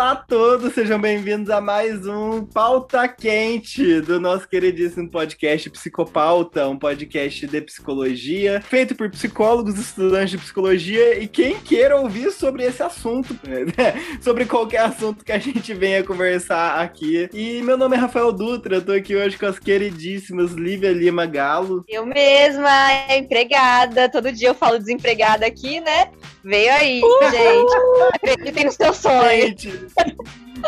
Olá a todos, sejam bem-vindos a mais um Pauta Quente do nosso queridíssimo podcast Psicopauta, um podcast de psicologia, feito por psicólogos, estudantes de psicologia e quem queira ouvir sobre esse assunto, né? sobre qualquer assunto que a gente venha conversar aqui. E meu nome é Rafael Dutra, eu tô aqui hoje com as queridíssimas Lívia Lima Galo. Eu mesma, empregada, todo dia eu falo desempregada aqui, né? Veio aí, gente. Acreditem no seu sonho. Gente,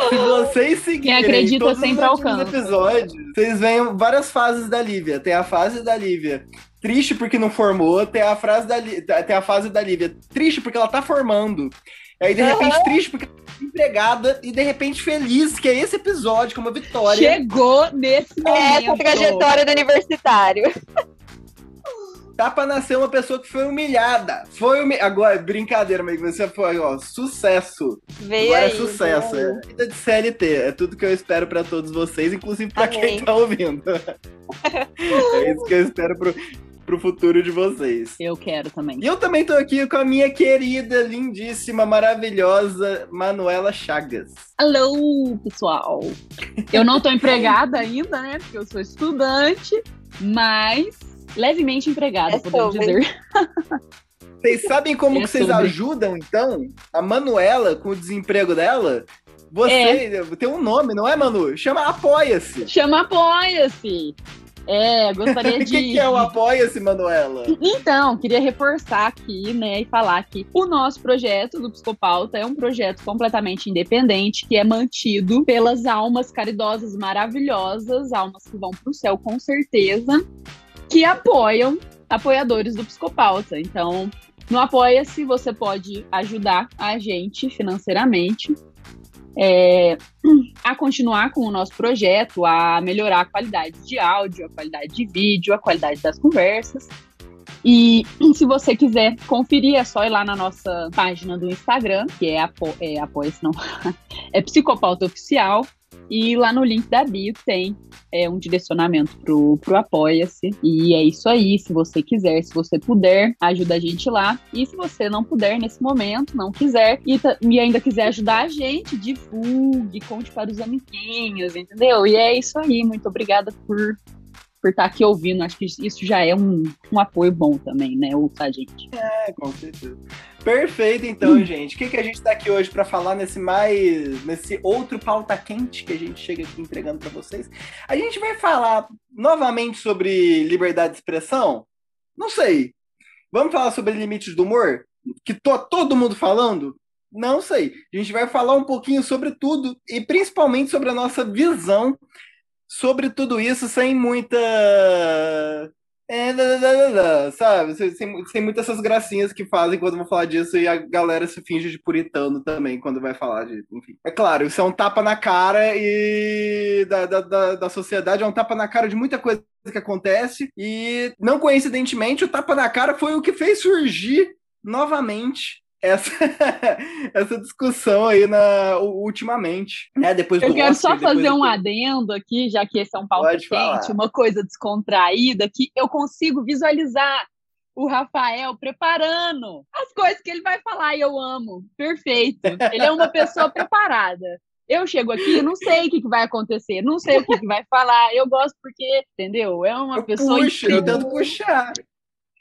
se vocês seguirem Quem acredita todos sempre os episódios, vocês veem várias fases da Lívia. Tem a fase da Lívia triste porque não formou, tem a, frase da, tem a fase da Lívia triste porque ela tá formando. Aí, de repente, Aham. triste porque ela tá empregada e, de repente, feliz, que é esse episódio, que é uma vitória. Chegou nesse Essa momento. trajetória do universitário. Tá pra nascer uma pessoa que foi humilhada. Foi humi... Agora, brincadeira, amigo, você foi, ó, sucesso. Veio Agora aí. é sucesso. veio É vida de CLT. É tudo que eu espero pra todos vocês, inclusive pra quem Amém. tá ouvindo. é isso que eu espero pro, pro futuro de vocês. Eu quero também. E eu também tô aqui com a minha querida, lindíssima, maravilhosa Manuela Chagas. Alô, pessoal. Eu não tô empregada ainda, né? Porque eu sou estudante, mas levemente empregada, É podemos sobre. dizer. Vocês sabem como É que vocês sobre. ajudam, então? A Manuela, com o desemprego dela, você tem um nome, não é, Manu? Chama Apoia-se. Chama Apoia-se. É, gostaria O de. que, que é o Apoia-se, Manuela? Então, queria reforçar aqui, né, e falar que o nosso projeto do Psicopauta é um projeto completamente independente, que é mantido pelas almas caridosas maravilhosas, almas que vão para o céu com certeza, que apoiam apoiadores do Psicopauta. Então, no Apoia-se, você pode ajudar a gente financeiramente. é, a continuar com o nosso projeto, a melhorar a qualidade de áudio, a qualidade de vídeo, a qualidade das conversas. E se você quiser conferir, é só ir lá na nossa página do Instagram, que é, apo é apoia-se não, é Psicopauta Oficial. E lá no link da bio tem é, um direcionamento pro, pro Apoia-se. E é isso aí. Se você quiser, se você puder, ajuda a gente lá. E se você não puder nesse momento, não quiser, e, e ainda quiser ajudar a gente, divulgue, conte para os amiguinhos, entendeu? E é isso aí. Muito obrigada por por estar aqui ouvindo. Acho que isso já é um, um apoio bom também, né? Ouça a gente. É, com certeza. Perfeito, então, gente. O que, que a gente tá aqui hoje pra falar nesse mais. nesse outro pauta quente que a gente chega aqui entregando pra vocês? A gente vai falar novamente sobre liberdade de expressão? Não sei. Vamos falar sobre limites do humor? Que tô todo mundo falando? Não sei. A gente vai falar um pouquinho sobre tudo e principalmente sobre a nossa visão sobre tudo isso sem muita. É, sabe? Sem, sem muitas essas gracinhas que fazem quando vão falar disso e a galera se finge de puritano também quando vai falar de. Enfim. É claro, isso é um tapa na cara e da, da, da, da sociedade, é um tapa na cara de muita coisa que acontece e, não coincidentemente, o tapa na cara foi o que fez surgir novamente essa, essa discussão aí na, ultimamente. Né? Depois Eu quero Oscar, só fazer um do- adendo aqui, já que esse é um pauta Pode falar. quente, uma coisa descontraída, que eu consigo visualizar o Rafael preparando as coisas que ele vai falar e eu amo. Perfeito. Ele é uma pessoa preparada. Eu chego aqui, não sei o que, que vai acontecer, não sei o que, que vai falar. Eu gosto porque, entendeu? É uma Eu pessoa puxo, eu tento puxar.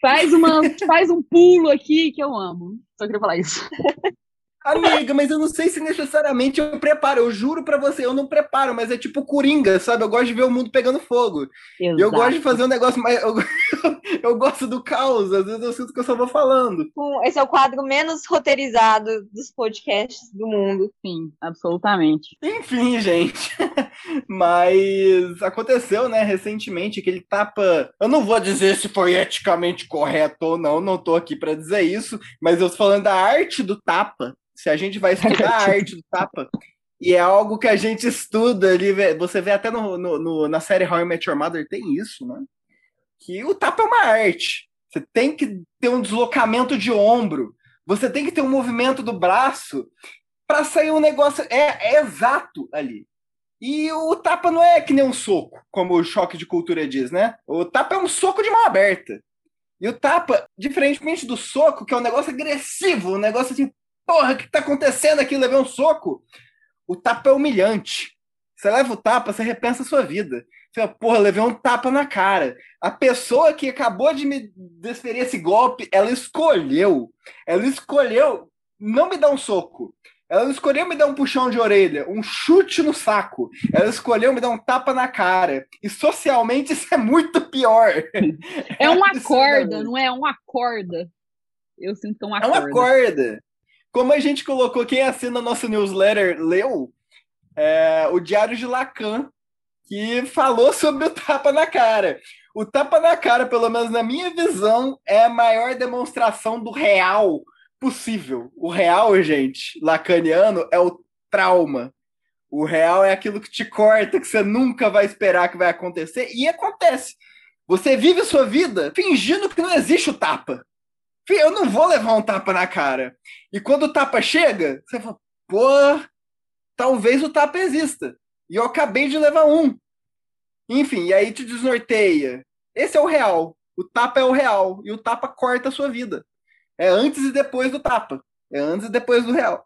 Faz, uma, faz um pulo aqui que eu amo. Só queria falar isso. Amiga, mas eu não sei se necessariamente eu preparo. Eu juro pra você, eu não preparo, mas é tipo coringa, sabe? Eu gosto de ver o mundo pegando fogo. E eu Exato. gosto de fazer um negócio mais. Eu, eu gosto do caos, às vezes eu sinto que eu só vou falando. Com- Esse é o quadro menos roteirizado dos podcasts do mundo. Sim, absolutamente. Enfim, gente. Mas aconteceu, né, recentemente, aquele tapa. Eu não vou dizer se foi eticamente correto ou não, não tô aqui pra dizer isso, mas eu tô falando da arte do tapa. Se a gente vai estudar a arte do tapa. E é algo que a gente estuda ali, você vê até no, no- no- na série How I Met Your Mother tem isso, né? Que o tapa é uma arte. Você tem que ter um deslocamento de ombro. Você tem que ter um movimento do braço para sair um negócio. É, é exato ali. E o tapa não é que nem um soco, como o choque de cultura diz, né? O tapa é um soco de mão aberta. E o tapa, diferentemente do soco, que é um negócio agressivo, um negócio assim, porra, o que tá acontecendo aqui? Levei um soco. O tapa é humilhante. Você leva o tapa, você repensa a sua vida. Você fala, porra, levei um tapa na cara. A pessoa que acabou de me desferir esse golpe, ela escolheu. Ela escolheu não me dar um soco. Ela não escolheu me dar um puxão de orelha, um chute no saco. Ela escolheu me dar um tapa na cara. E socialmente isso é muito pior. É uma corda, não é uma corda. Eu sinto que é uma é corda. É uma corda. Como a gente colocou, quem assina nosso newsletter leu, é, o Diário de Lacan, que falou sobre o tapa na cara. O tapa na cara, pelo menos na minha visão, é a maior demonstração do real possível. O real, gente, lacaniano, é o trauma. O real é aquilo que te corta, que você nunca vai esperar que vai acontecer, e acontece. Você vive sua vida fingindo que não existe o tapa. Eu não vou levar um tapa na cara. E quando o tapa chega, você fala, pô, talvez o tapa exista. E eu acabei de levar um. Enfim, e aí te desnorteia. Esse é o real. O tapa é o real. E o tapa corta a sua vida. É antes e depois do tapa. É antes e depois do real.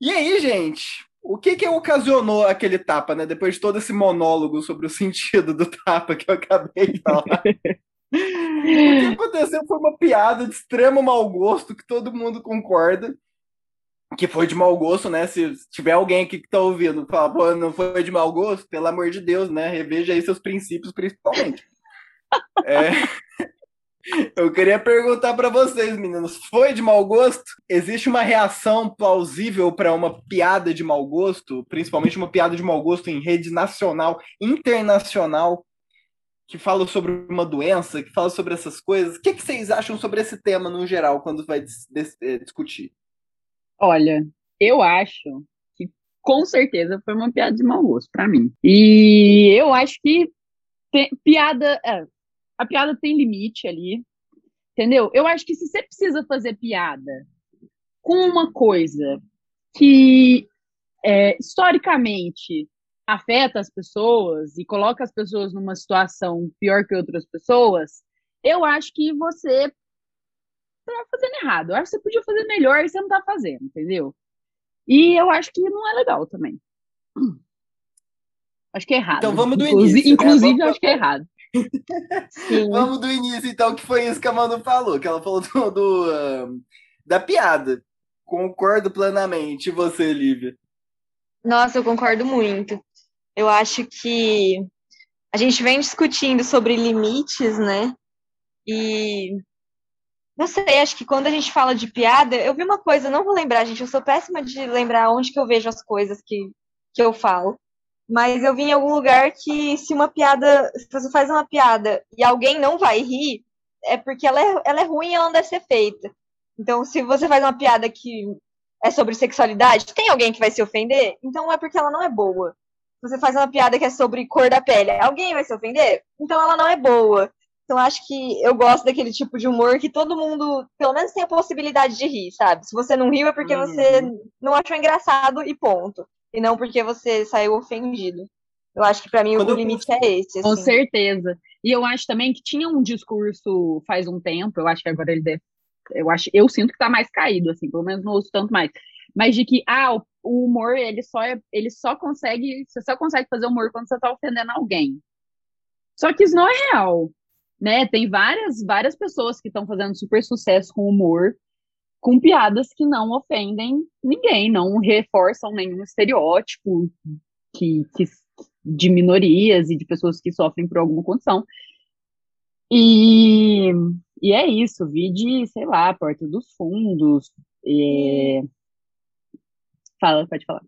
E aí, gente, o que que ocasionou aquele tapa, né? Depois de todo esse monólogo sobre o sentido do tapa que eu acabei de falar. o que aconteceu foi uma piada de extremo mau gosto que todo mundo concorda que foi de mau gosto, né? Se tiver alguém aqui que tá ouvindo falar, pô, não foi de mau gosto, pelo amor de Deus, né? Reveja aí seus princípios, principalmente. é... Eu queria perguntar para vocês, meninos, foi de mau gosto? Existe uma reação plausível para uma piada de mau gosto, principalmente uma piada de mau gosto em rede nacional, internacional, que fala sobre uma doença, que fala sobre essas coisas? O que, que vocês acham sobre esse tema no geral, quando vai eh, discutir? Olha, eu acho que com certeza foi uma piada de mau gosto para mim. E eu acho que piada. É, a piada tem limite ali. Entendeu? Eu acho que se você precisa fazer piada com uma coisa que é, historicamente afeta as pessoas e coloca as pessoas numa situação pior que outras pessoas, eu acho que você tá fazendo errado. Eu acho que você podia fazer melhor e você não tá fazendo, entendeu? E eu acho que não é legal também. Acho que é errado. Então vamos do inclusive, início. Né? Inclusive, né? eu acho que é errado. vamos do início, então, que foi isso que a Manu falou, que ela falou do, do da piada. Concordo plenamente. E você, Lívia? Nossa, eu concordo muito. Eu acho que a gente vem discutindo sobre limites, né? E não sei, acho que quando a gente fala de piada, eu vi uma coisa, não vou lembrar, gente, eu sou péssima de lembrar onde que eu vejo as coisas que, que eu falo. Mas eu vi em algum lugar que se uma piada, se você faz uma piada e alguém não vai rir, é porque ela é, ela é ruim e ela não deve ser feita. Então, se você faz uma piada que é sobre sexualidade, tem alguém que vai se ofender? Então é porque ela não é boa. Você faz uma piada que é sobre cor da pele, alguém vai se ofender? Então ela não é boa. Então acho que eu gosto daquele tipo de humor que todo mundo, pelo menos, tem a possibilidade de rir, sabe? Se você não riu é porque uhum. você não achou engraçado e ponto. E não porque você saiu ofendido. Eu acho que para mim Quando o limite eu... é esse. Assim. Com certeza. E eu acho também que tinha um discurso faz um tempo, eu acho que agora ele deve. Eu, acho, eu sinto que tá mais caído, assim, pelo menos não ouço tanto mais. Mas de que, ah, o, o humor, ele só, é, ele só consegue. Você só consegue fazer humor quando você tá ofendendo alguém. Só que isso não é real né? Tem várias, várias pessoas que estão fazendo super sucesso com humor, com piadas que não ofendem ninguém, não reforçam nenhum estereótipo que, que, de minorias e de pessoas que sofrem por alguma condição. E, e é isso, vi de, sei lá, Porta dos Fundos. É... Fala, pode falar.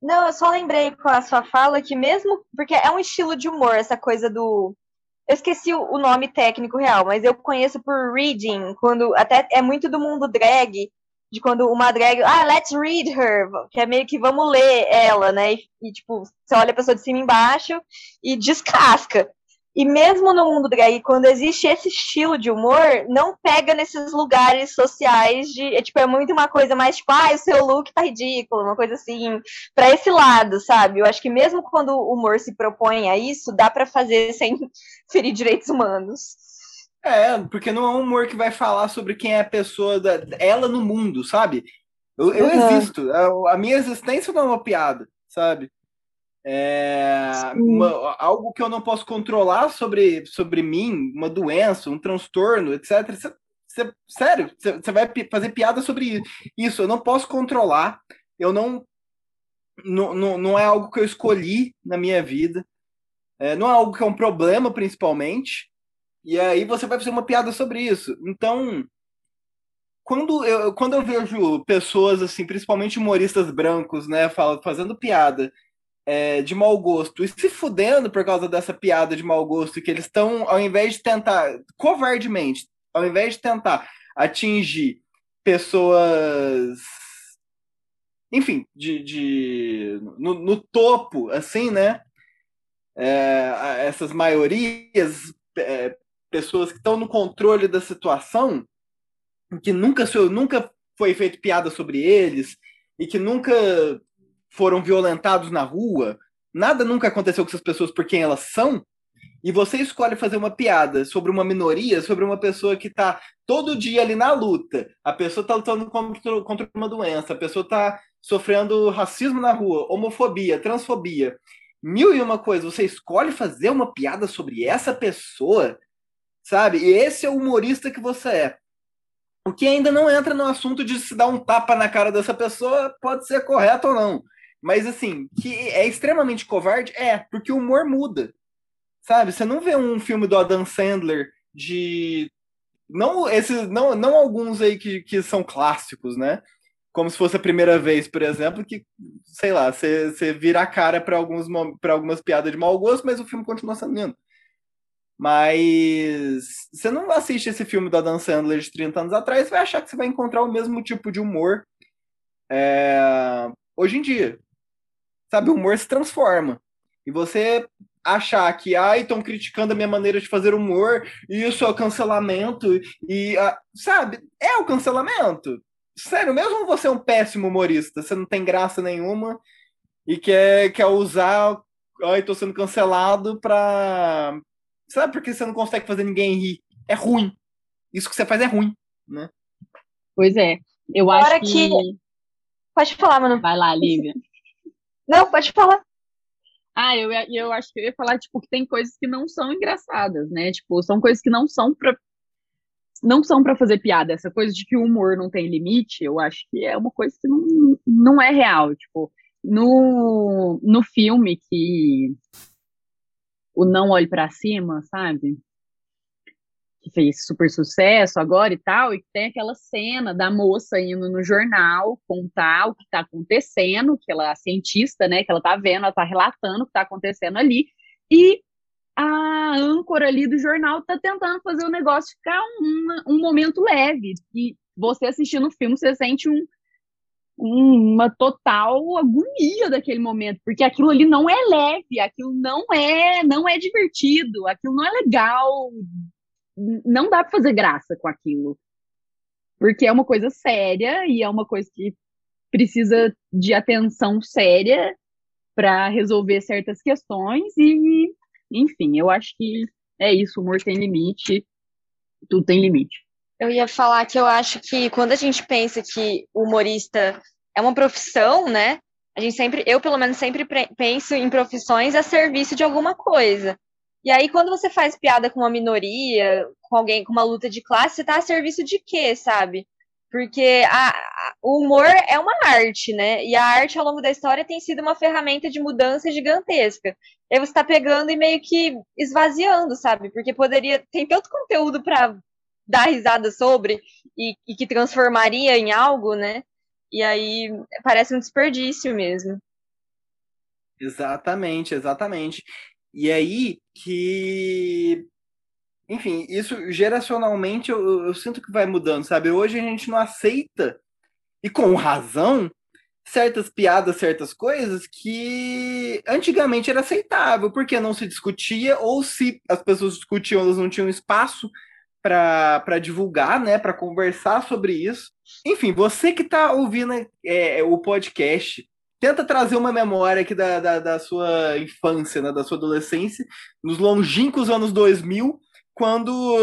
Não, eu só lembrei com a sua fala que mesmo, porque é um estilo de humor, essa coisa do eu esqueci o nome técnico real, mas eu conheço por reading, quando até é muito do mundo drag, de quando uma drag, ah, let's read her, que é meio que vamos ler ela, né? E, e tipo, você olha a pessoa de cima e embaixo e descasca. E mesmo no mundo drag, quando existe esse estilo de humor, não pega nesses lugares sociais de. É, tipo, é muito uma coisa mais tipo, ah, o seu look tá ridículo, uma coisa assim, para esse lado, sabe? Eu acho que mesmo quando o humor se propõe a isso, dá para fazer sem ferir direitos humanos. É, porque não é um humor que vai falar sobre quem é a pessoa, da, ela no mundo, sabe? Eu, eu uhum. existo. A, a, minha existência não é uma piada, sabe? É uma, algo que eu não posso controlar sobre, sobre mim, uma doença, um transtorno, etc. Você, você, sério, você, vai fazer piada sobre isso. Eu não posso controlar. Eu não. Não, não, não é algo que eu escolhi na minha vida. É, não é algo que é um problema, principalmente. E aí você vai fazer uma piada sobre isso. Então, quando eu, quando eu vejo pessoas, assim, principalmente humoristas brancos, né, fazendo piada é, de mau gosto e se fudendo por causa dessa piada de mau gosto, que eles estão, ao invés de tentar, covardemente, ao invés de tentar atingir pessoas. Enfim, de, de no, no topo, assim, né? É, essas maiorias, é, pessoas que estão no controle da situação, que nunca, nunca foi feito piada sobre eles e que nunca foram violentados na rua, nada nunca aconteceu com essas pessoas por quem elas são, e você escolhe fazer uma piada sobre uma minoria, sobre uma pessoa que está todo dia ali na luta, a pessoa está lutando contra, contra uma doença, a pessoa está sofrendo racismo na rua, homofobia, transfobia, mil e uma coisas, você escolhe fazer uma piada sobre essa pessoa, sabe? E esse é o humorista que você é. O que ainda não entra no assunto de se dar um tapa na cara dessa pessoa pode ser correto ou não. Mas assim, que é extremamente covarde, é, porque o humor muda. Sabe? Você não vê um filme do Adam Sandler de. Não, esses, não, não alguns aí que, que são clássicos, né? Como se fosse a primeira vez, por exemplo, que, sei lá, você, você vira a cara para algumas piadas de mau gosto, mas o filme continua sendo lindo. Mas você não assiste esse filme do Adam Sandler de 30 anos atrás, vai achar que você vai encontrar o mesmo tipo de humor é, hoje em dia. Sabe, o humor se transforma. E você achar que, ai, estão criticando a minha maneira de fazer humor, e isso é o cancelamento, e, sabe, é o cancelamento. Sério, mesmo você é um péssimo humorista, você não tem graça nenhuma, e quer, quer usar, ai, tô sendo cancelado pra. Sabe, porque você não consegue fazer ninguém rir. É ruim. Isso que você faz é ruim, né? Pois é. Eu acho que... que... Pode falar, mano. Vai lá, Lívia. Não, pode falar. Ah, eu, eu acho que eu ia falar, tipo, que tem coisas que não são engraçadas, né? Tipo, são coisas que não são pra. Não são para fazer piada. Essa coisa de que o humor não tem limite, eu acho que é uma coisa que não, não é real. Tipo, no, no filme que o Não Olhe para Cima, sabe? Que fez super sucesso agora e tal, e tem aquela cena da moça indo no jornal contar o que está acontecendo, que ela é cientista, né, que ela está vendo, ela está relatando o que está acontecendo ali, e a âncora ali do jornal está tentando fazer o negócio ficar um, um momento leve, e você assistindo o filme, você sente um, uma total agonia daquele momento, porque aquilo ali não é leve, aquilo não é, não é divertido, aquilo não é legal não dá para fazer graça com aquilo. Porque é uma coisa séria e é uma coisa que precisa de atenção séria para resolver certas questões e, enfim, eu acho que é isso, humor tem limite, tudo tem limite. Eu ia falar que eu acho que quando a gente pensa que o humorista é uma profissão, né? A gente sempre, eu pelo menos sempre penso em profissões a serviço de alguma coisa. E aí, quando você faz piada com uma minoria, com alguém com uma luta de classe, você tá a serviço de quê, sabe? Porque a, a, o humor é uma arte, né? E a arte, ao longo da história, tem sido uma ferramenta de mudança gigantesca. E aí você tá pegando e meio que esvaziando, sabe? Porque poderia. Tem tanto conteúdo para dar risada sobre e, e que transformaria em algo, né? E aí parece um desperdício mesmo. Exatamente, exatamente. E aí que. Enfim, isso geracionalmente eu, eu sinto que vai mudando, sabe? Hoje a gente não aceita, e com razão, certas piadas, certas coisas que antigamente era aceitável, porque não se discutia, ou se as pessoas discutiam, elas não tinham espaço para divulgar, né, para conversar sobre isso. Enfim, você que está ouvindo é, o podcast, tenta trazer uma memória aqui da, da, da sua infância, né, da sua adolescência, nos longínquos anos 2000, quando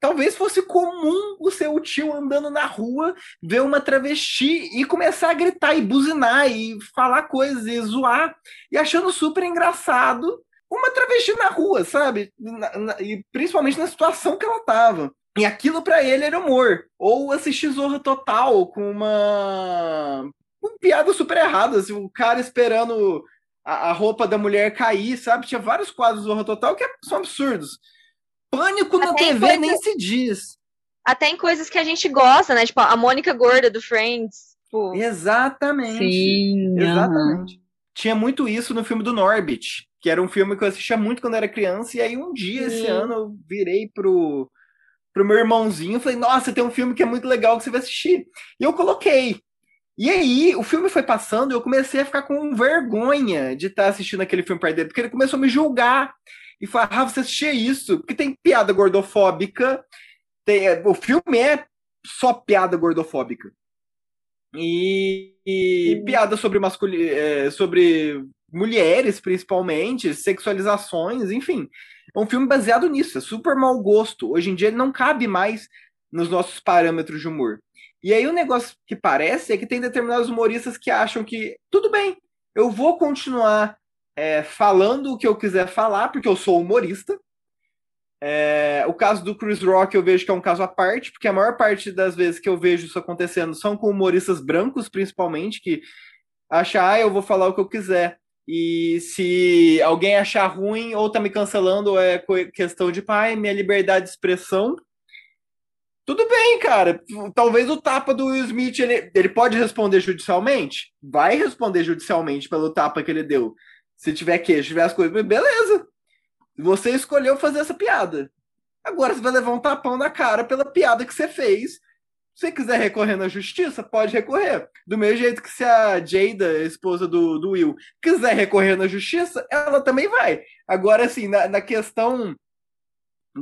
talvez fosse comum o seu tio andando na rua, ver uma travesti e começar a gritar e buzinar e falar coisas e zoar, e achando super engraçado uma travesti na rua, sabe? Na, na, e principalmente na situação que ela tava. E aquilo para ele era humor. Ou assistir Zorra Total com uma. Uma piada super errada, assim, o cara esperando a, a, roupa da mulher cair, sabe? Tinha vários quadros do Zorra Total que são absurdos. Pânico na Até TV coisa... nem se diz. Até em coisas que a gente gosta, né? Tipo, a Mônica Gorda do Friends. Tipo... Exatamente. Sim. Exatamente. Uhum. Tinha muito isso no filme do Norbit, que era um filme que eu assistia muito quando era criança, e aí um dia, Sim. esse ano, eu virei pro, pro meu irmãozinho e falei, nossa, tem um filme que é muito legal que você vai assistir. E eu coloquei. E aí, o filme foi passando e eu comecei a ficar com vergonha de estar assistindo aquele filme dele, porque ele começou a me julgar e falar, ah, você assistia isso, porque tem piada gordofóbica, tem, o filme é só piada gordofóbica. E, e piada sobre masculino, é, sobre mulheres, principalmente, sexualizações, enfim. É um filme baseado nisso, é super mau gosto. Hoje em dia ele não cabe mais nos nossos parâmetros de humor. E aí o negócio que parece é que tem determinados humoristas que acham que tudo bem, eu vou continuar é, falando o que eu quiser falar, porque eu sou humorista. É, o caso do Chris Rock eu vejo que é um caso à parte, porque a maior parte das vezes que eu vejo isso acontecendo são com humoristas brancos, principalmente, que acham, ah, eu vou falar o que eu quiser. E se alguém achar ruim ou tá me cancelando, é questão de pai, minha liberdade de expressão. Tudo bem, cara. Talvez o tapa do Will Smith ele, ele pode responder judicialmente? Vai responder judicialmente pelo tapa que ele deu. Se tiver queijo, tiver as coisas, beleza. Você escolheu fazer essa piada. Agora você vai levar um tapão na cara pela piada que você fez se você quiser recorrer na justiça, pode recorrer. Do mesmo jeito que se a Jada, esposa do, do Will, quiser recorrer na justiça, ela também vai. Agora, assim, na, na questão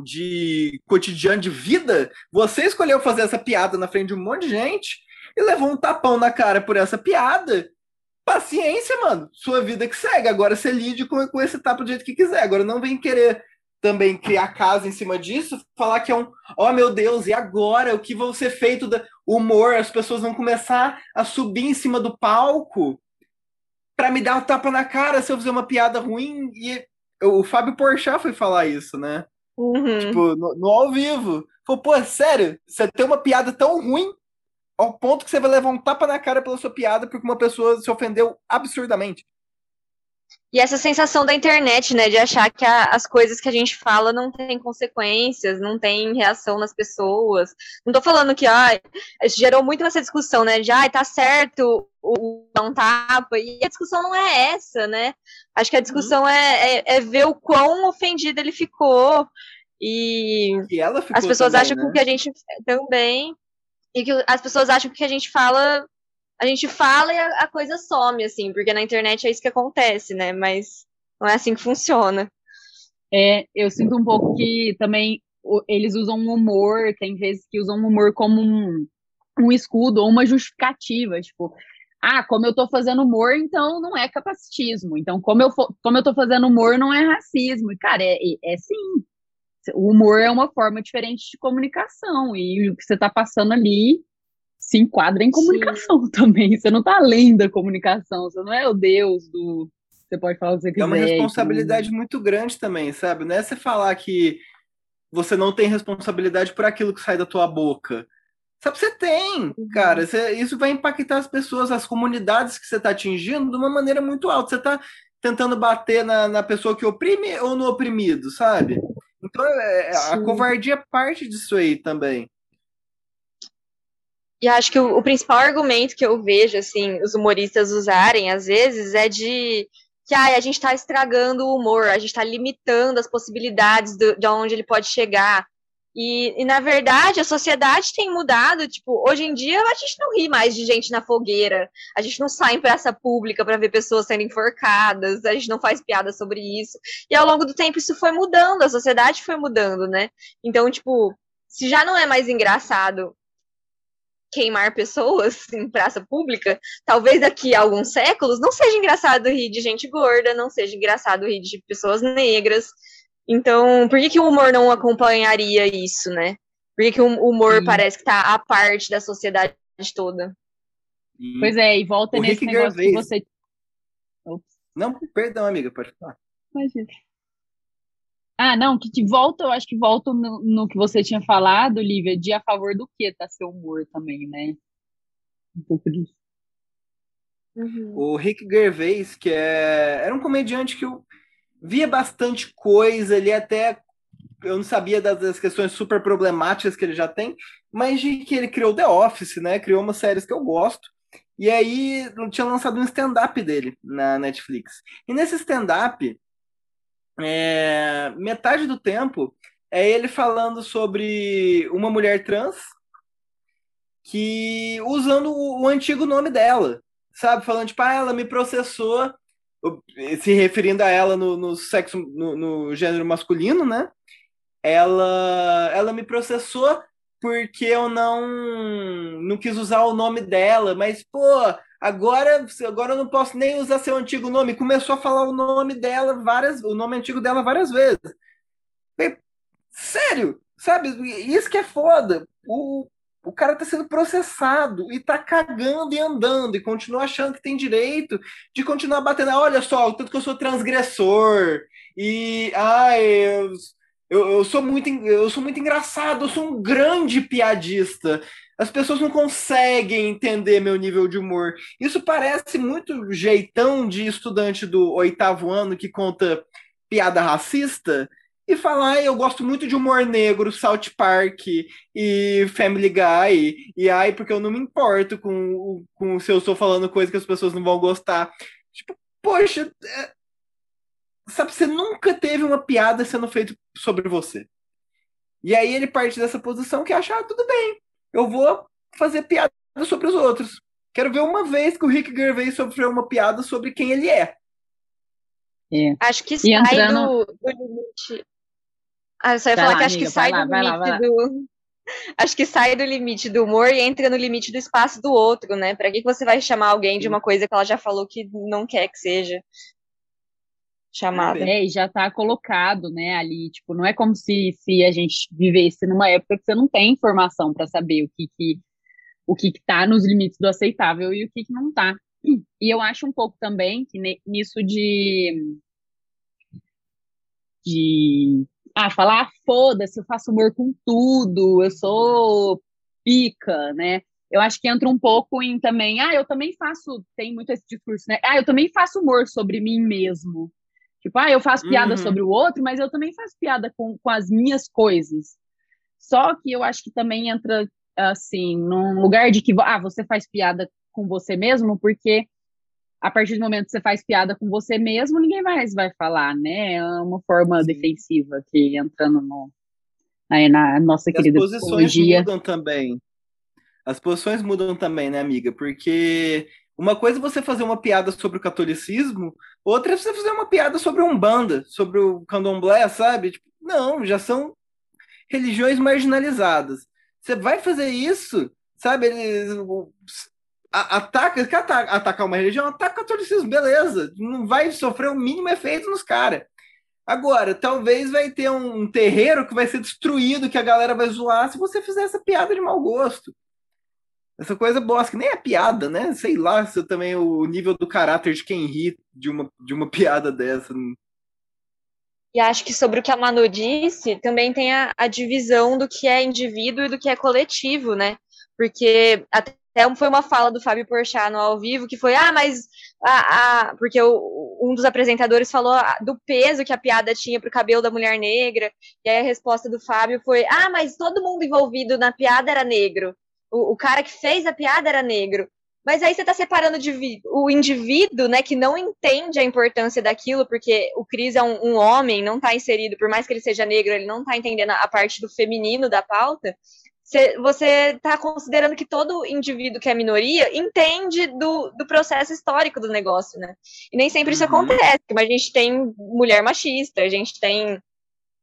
de cotidiano de vida, você escolheu fazer essa piada na frente de um monte de gente e levou um tapão na cara por essa piada. Paciência, mano. Sua vida que segue. Agora você lide com, com esse tapa do jeito que quiser. Agora não vem querer também criar casa em cima disso, falar que é um, oh meu Deus, e agora o que vai ser feito da humor? As pessoas vão começar a subir em cima do palco para me dar um tapa na cara se eu fizer uma piada ruim. E o Fábio Porchat foi falar isso, né? Uhum. Tipo, no, no, ao vivo. Falou, pô, sério, você tem uma piada tão ruim ao ponto que você vai levar um tapa na cara pela sua piada porque uma pessoa se ofendeu absurdamente. E essa sensação da internet, né, de achar que a, as coisas que a gente fala não tem consequências, não tem reação nas pessoas. Não tô falando que, ah, gerou muito essa discussão, né, de, ah, tá certo o não tapa, e a discussão não é essa, né? Acho que a discussão uhum. é, é, é, ver o quão ofendido ele ficou, e, e ficou as pessoas também, acham né? que a gente também, e que as pessoas acham que o que a gente fala a gente fala e a, a, coisa some, assim, porque na internet é isso que acontece, né? Mas não é assim que funciona. É, eu sinto um pouco que também eles usam humor, tem vezes que usam humor como um, um escudo ou uma justificativa, tipo, ah, como eu tô fazendo humor, então não é capacitismo. Então, como eu, como eu tô fazendo humor, não é racismo. E, cara, é, é, é sim. O humor é uma forma diferente de comunicação. E o que você tá passando ali se enquadra em comunicação Sim. também. Você não está além da comunicação, você não é o Deus do. Você pode falar o que você quiser. É uma responsabilidade muito grande também, sabe? Não é você falar que você não tem responsabilidade por aquilo que sai da tua boca. Sabe, você tem, uhum. cara. Você, isso vai impactar as pessoas, as comunidades que você está atingindo de uma maneira muito alta. Você está tentando bater na, na pessoa que oprime ou no oprimido, sabe? Então, é, a covardia é parte disso aí também. E acho que o, o, principal argumento que eu vejo, assim, os humoristas usarem, às vezes, é de que ah, a gente está estragando o humor, a gente está limitando as possibilidades do, de onde ele pode chegar. E, e, na verdade, a sociedade tem mudado. Tipo, hoje em dia, a gente não ri mais de gente na fogueira, a gente não sai em praça pública para ver pessoas sendo enforcadas, a gente não faz piada sobre isso. E ao longo do tempo, isso foi mudando, a sociedade foi mudando, né? Então, tipo, se já não é mais engraçado queimar pessoas em praça pública, talvez daqui a alguns séculos não seja engraçado rir de gente gorda, não seja engraçado rir de pessoas negras. Então, por que, que o humor não acompanharia isso, né? Por que, que o humor Sim. parece que tá à parte da sociedade toda? Pois é, e volta O nesse Rick negócio que Gervais. você. Ops, Não, perdão, amiga, pode falar. imagina. Ah, não, que te volta, eu acho que volta no, no que você tinha falado, Lívia, de a favor do que tá seu humor também, né? Um pouco disso. O Rick Gervais, que é... era um comediante que eu via bastante coisa, ele até eu não sabia das, das questões super problemáticas que ele já tem, mas de que ele criou The Office, né? Criou umas séries que eu gosto. E aí tinha lançado um stand-up dele na Netflix. E nesse stand-up, é, metade do tempo é ele falando sobre uma mulher trans que usando o, o antigo nome dela, sabe? Falando, tipo, ah, ela me processou, se referindo a ela no, no sexo, no, no, gênero masculino, né? Ela, ela me processou porque eu não, não quis usar o nome dela, mas, pô, agora, agora eu não posso nem usar seu antigo nome. Começou a falar o nome dela várias, o nome antigo dela várias vezes. Sério, sabe? Isso que é foda. O, o cara tá sendo processado e tá cagando e andando e continua achando que tem direito de continuar batendo. Olha só, o tanto que eu sou transgressor e ai, eu, eu, eu, sou muito eu sou muito engraçado, eu sou um grande piadista. As pessoas não conseguem entender meu nível de humor. Isso parece muito jeitão de estudante do oitavo ano que conta piada racista e falar, eu gosto muito de humor negro, South Park e Family Guy, e ai, porque eu não me importo com, com se eu estou falando coisa que as pessoas não vão gostar. Tipo, poxa, é... sabe, você nunca teve uma piada sendo feita sobre você. E aí ele parte dessa posição que acha, ah, tudo bem, eu vou fazer piada sobre os outros. Quero ver uma vez que o Rick Gervais sofreu uma piada sobre quem ele é. É. Acho que sai entrando... do, do limite. Ah, eu só ia vai falar lá, que acho amiga, que sai lá, do limite lá, do. Acho que sai do limite do humor e entra no limite do espaço do outro, né? Pra que, que você vai chamar alguém de uma coisa que ela já falou que não quer que seja chamada? É, e já tá colocado, né, ali, tipo, não é como se, se a gente vivesse numa época que você não tem informação para saber o que que o que que tá nos limites do aceitável e o que que não tá. E eu acho um pouco também que nisso de de ah, falar, foda-se, eu faço humor com tudo, eu sou pica, né? Eu acho que entra um pouco em também, ah, eu também faço, tem muito esse discurso, né? Ah, eu também faço humor sobre mim mesmo. Tipo, ah, eu faço piada Uhum. sobre o outro, mas eu também faço piada com, com as minhas coisas. Só que eu acho que também entra, assim, num lugar de que, ah, você faz piada com você mesmo, porque a partir do momento que você faz piada com você mesmo, ninguém mais vai falar, né? É uma forma Sim. defensiva que entrando no, na, na nossa E as querida posições psicologia. mudam também. As posições mudam também, né, amiga? Porque uma coisa é você fazer uma piada sobre o catolicismo, outra é você fazer uma piada sobre a Umbanda, sobre o candomblé, sabe? Tipo, não, já são religiões marginalizadas. Você vai fazer isso, sabe? A- ataca, quer ata- atacar uma religião, ataca o catolicismo, beleza. Não vai sofrer o mínimo efeito nos caras. Agora, talvez vai ter um terreiro que vai ser destruído, que a galera vai zoar se você fizer essa piada de mau gosto. Essa coisa bosta, que nem é piada, né? Sei lá se também o nível do caráter de quem ri de uma, de uma piada dessa. E acho que sobre o que a Manu disse, também tem a, a divisão do que é indivíduo e do que é coletivo, né? Porque até foi uma fala do Fábio Porchat no ao vivo que foi, ah, mas a, a, porque o, um dos apresentadores falou ah, do peso que a piada tinha pro cabelo da mulher negra, e aí a resposta do Fábio foi, ah, mas todo mundo envolvido na piada era negro. O, o cara que fez a piada era negro. Mas aí você está separando de, o indivíduo, né, que não entende a importância daquilo, porque o Cris é um, um homem, não está inserido, por mais que ele seja negro, ele não está entendendo a parte do feminino da pauta. Você está considerando que todo indivíduo que é minoria entende do, do processo histórico do negócio, né? E nem sempre isso Uhum. acontece, mas a gente tem mulher machista, a gente tem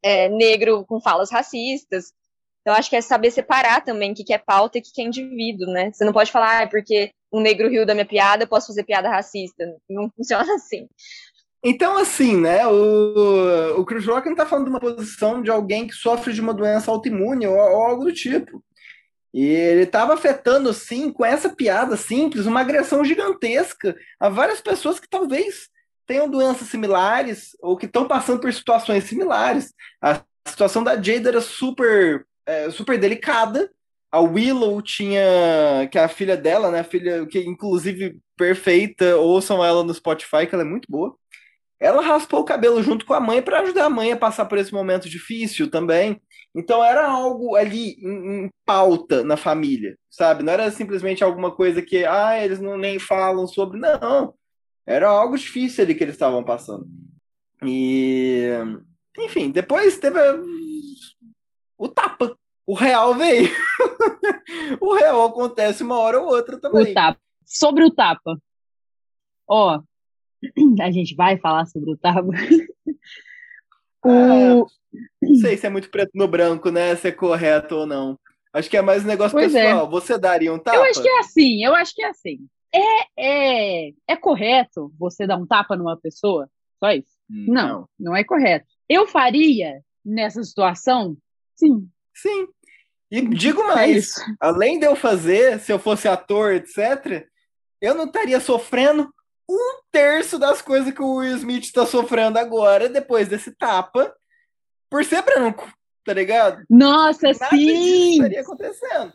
é, negro com falas racistas. Então, acho que é saber separar também o que, que é pauta e o que, que é indivíduo, né? Você não pode falar, ah, porque um negro riu da minha piada, eu posso fazer piada racista. Não funciona assim. Então, assim, né, o, o Chris Rock não tá falando de uma posição de alguém que sofre de uma doença autoimune ou, ou algo do tipo. E ele estava afetando, sim, com essa piada simples, uma agressão gigantesca a várias pessoas que talvez tenham doenças similares ou que estão passando por situações similares. A situação da Jade era super, é, super delicada. A Willow tinha, que é a filha dela, né, a filha que inclusive perfeita, ouçam ela no Spotify, que ela é muito boa. Ela raspou o cabelo junto com a mãe para ajudar a mãe a passar por esse momento difícil também. Então era algo ali em, em, pauta na família, sabe? Não era simplesmente alguma coisa que, ah, eles não nem falam sobre. Não. Era algo difícil ali que eles estavam passando. E. Enfim, depois teve o tapa. O real veio. o real acontece uma hora ou outra também. O tapa. Sobre o tapa. Ó, a gente vai falar sobre o tapa. o... Ah, não sei se é muito preto no branco, né? Se é correto ou não. Acho que é mais um negócio pois é. pessoal. É. Você daria um tapa? Eu acho que é assim, eu acho que é assim. É, é, é correto você dar um tapa numa pessoa? Só isso? Não, não, não é correto. Eu faria nessa situação? Sim. Sim. E digo é mais, é além de eu fazer, se eu fosse ator, etc., eu não estaria sofrendo um terço das coisas que o Will Smith está sofrendo agora, depois desse tapa, por ser branco, tá ligado? Nossa, Nada sim! estaria acontecendo.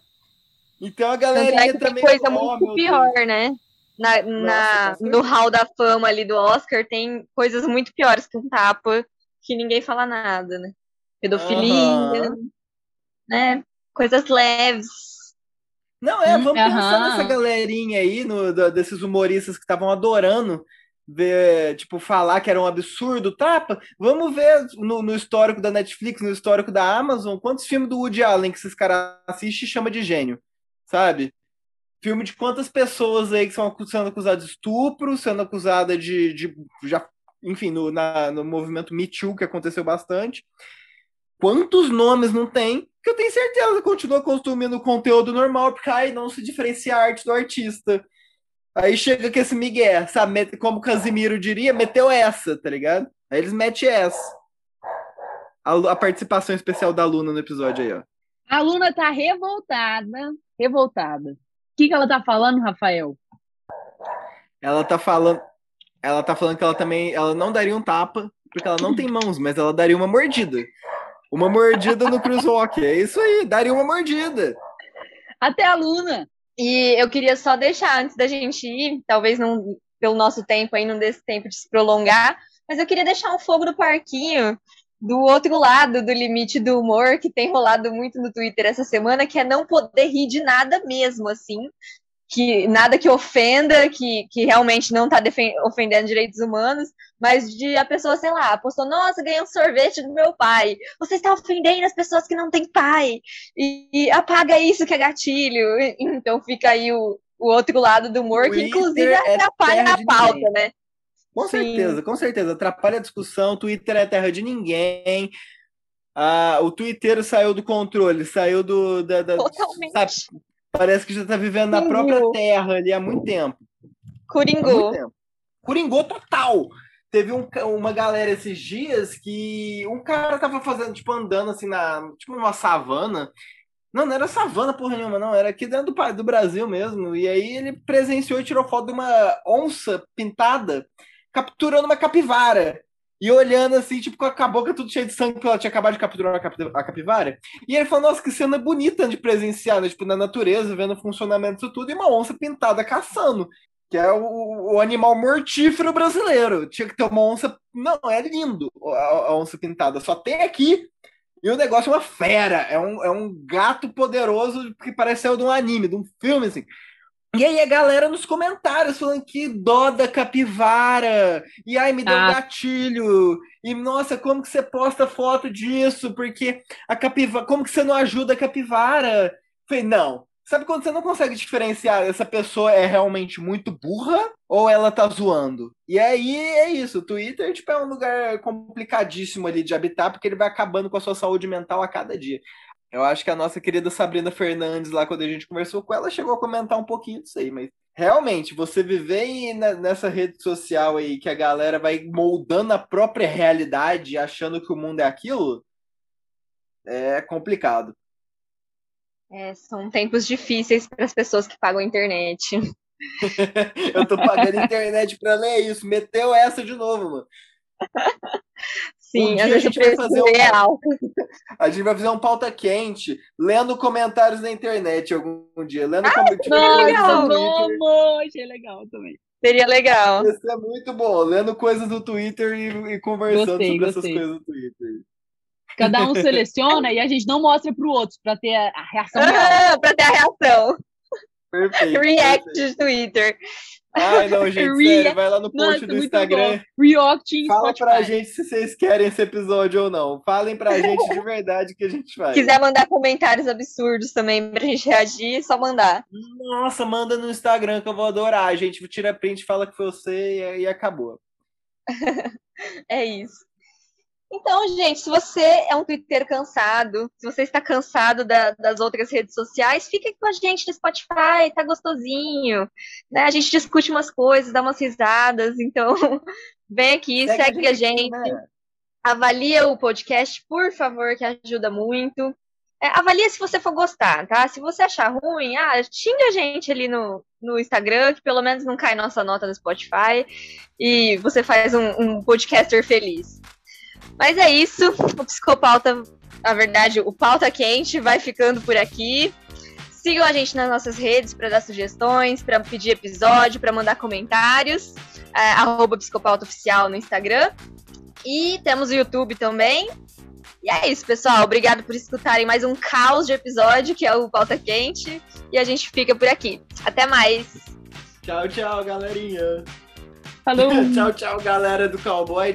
Então a galera é também. coisa muito pior, Deus. né? Na, na, no hall da fama ali do Oscar tem coisas muito piores que um tapa que ninguém fala nada, né? Pedofilia, uhum. né? Coisas leves. Não, é, vamos uhum. pensar nessa galerinha aí, no, desses humoristas que estavam adorando ver, tipo, falar que era um absurdo, tapa. Vamos ver no, no, histórico da Netflix, no histórico da Amazon, quantos filmes do Woody Allen que esses caras assistem e chama de gênio, sabe? Filme de quantas pessoas aí que são sendo acusadas de estupro, sendo acusadas de, de já, enfim, no, na, no movimento Me Too, que aconteceu bastante. Quantos nomes não tem que eu tenho certeza continua consumindo conteúdo normal, porque aí não se diferencia a arte do artista. Aí chega com esse Miguel, sabe? Como Casimiro diria, meteu essa, tá ligado? Aí eles metem essa. A, a participação especial da Luna no episódio aí, ó. A Luna tá revoltada, revoltada. O que, que ela tá falando, Rafael? Ela tá falando. Ela tá falando que ela também. Ela não daria um tapa, porque ela não tem mãos, mas ela daria uma mordida. Uma mordida no Rock. É isso aí, daria uma mordida. Até a Luna. E eu queria só deixar, antes da gente ir, talvez não pelo nosso tempo aí, não desse tempo de se prolongar, mas eu queria deixar um fogo no parquinho do outro lado do limite do humor que tem rolado muito no Twitter essa semana, que é não poder rir de nada mesmo, assim, que nada que ofenda, que, que realmente não está ofendendo direitos humanos, mas de a pessoa, sei lá, postou, nossa, ganhei um sorvete do meu pai. Você está ofendendo as pessoas que não têm pai. E, e apaga isso que é gatilho. Então fica aí o, o outro lado do humor, que inclusive é atrapalha a pauta, ninguém. né? Com Sim. certeza, com certeza. Atrapalha a discussão, Twitter é terra de ninguém. Ah, o Twitter saiu do controle, saiu do. Da, da, Totalmente. Sabe, Parece que já tá vivendo na própria terra ali há muito tempo. Coringou. Coringou total. Teve um, uma galera esses dias que um cara tava fazendo, tipo, andando assim na. Tipo, numa savana. Não, não era savana porra nenhuma, não. Era aqui dentro do, do Brasil mesmo. E aí ele presenciou e tirou foto de uma onça pintada capturando uma capivara e olhando assim, tipo, com a boca tudo cheia de sangue, porque ela tinha acabado de capturar a capivara. E ele falou, nossa, que cena bonita de presenciar, né? Tipo, na natureza, vendo o funcionamento disso tudo, e uma onça pintada caçando, que é o, o animal mortífero brasileiro. Tinha que ter uma onça. Não, é lindo a, a onça pintada. Só tem aqui. E o negócio é uma fera, é um, é um gato poderoso que parece ser de um anime, de um filme, assim. E aí a galera nos comentários falando que dó da capivara. E ai, me deu ah. gatilho. E nossa, como que você posta foto disso? Porque a capivara. Como que você não ajuda a capivara? Falei, não. Sabe quando você não consegue diferenciar essa pessoa é realmente muito burra ou ela tá zoando? E aí é isso. O Twitter tipo, é um lugar complicadíssimo ali de habitar, porque ele vai acabando com a sua saúde mental a cada dia. Eu acho que a nossa querida Sabrina Fernandes, lá quando a gente conversou com ela, chegou a comentar um pouquinho disso aí, mas realmente, você viver nessa rede social aí que a galera vai moldando a própria realidade, achando que o mundo é aquilo, é complicado. É, são tempos difíceis para as pessoas que pagam a internet. eu tô pagando internet para ler isso. Meteu essa de novo, mano. Sim, um a gente vai fazer um... A gente vai fazer um pauta quente, lendo comentários na internet algum dia. Lendo ah, comentários legal. Vamos, achei legal também. Seria legal. Isso é muito bom, lendo coisas do Twitter e, e conversando gostei, sobre gostei. essas coisas do Twitter. Cada um seleciona e a gente não mostra para o outro para ter a reação. Ah, para ter a reação. Perfeito. React perfeito. Twitter. Ai, não, gente, sério, vai lá no post Nossa, do Instagram. Reacting Fala Spotify. pra gente se vocês querem esse episódio ou não. Falem pra gente de verdade que a gente faz. Quiser mandar comentários absurdos também pra gente reagir, é só mandar. Nossa, manda no Instagram que eu vou adorar. A gente tira print, fala que foi você e, e acabou. é isso. Então, gente, se você é um Twitter cansado, se você está cansado da, das outras redes sociais, fica com a gente no Spotify, tá gostosinho. Né? A gente discute umas coisas, dá umas risadas, então vem aqui, segue, segue a gente. Né? Avalia o podcast, por favor, que ajuda muito. É, avalia se você for gostar, tá? Se você achar ruim, ah, xinga a gente ali no, no Instagram, que pelo menos não cai nossa nota no Spotify, e você faz um, um podcaster feliz. Mas é isso. O Psicopauta, na verdade, o Pauta Quente vai ficando por aqui. Sigam a gente nas nossas redes para dar sugestões, para pedir episódio, para mandar comentários. É, arroba Psicopauta Oficial no Instagram. E temos o YouTube também. E é isso, pessoal. Obrigado por escutarem mais um caos de episódio, que é o Pauta Quente. E a gente fica por aqui. Até mais. Tchau, tchau, galerinha. Falou. tchau, tchau, galera do Cowboy.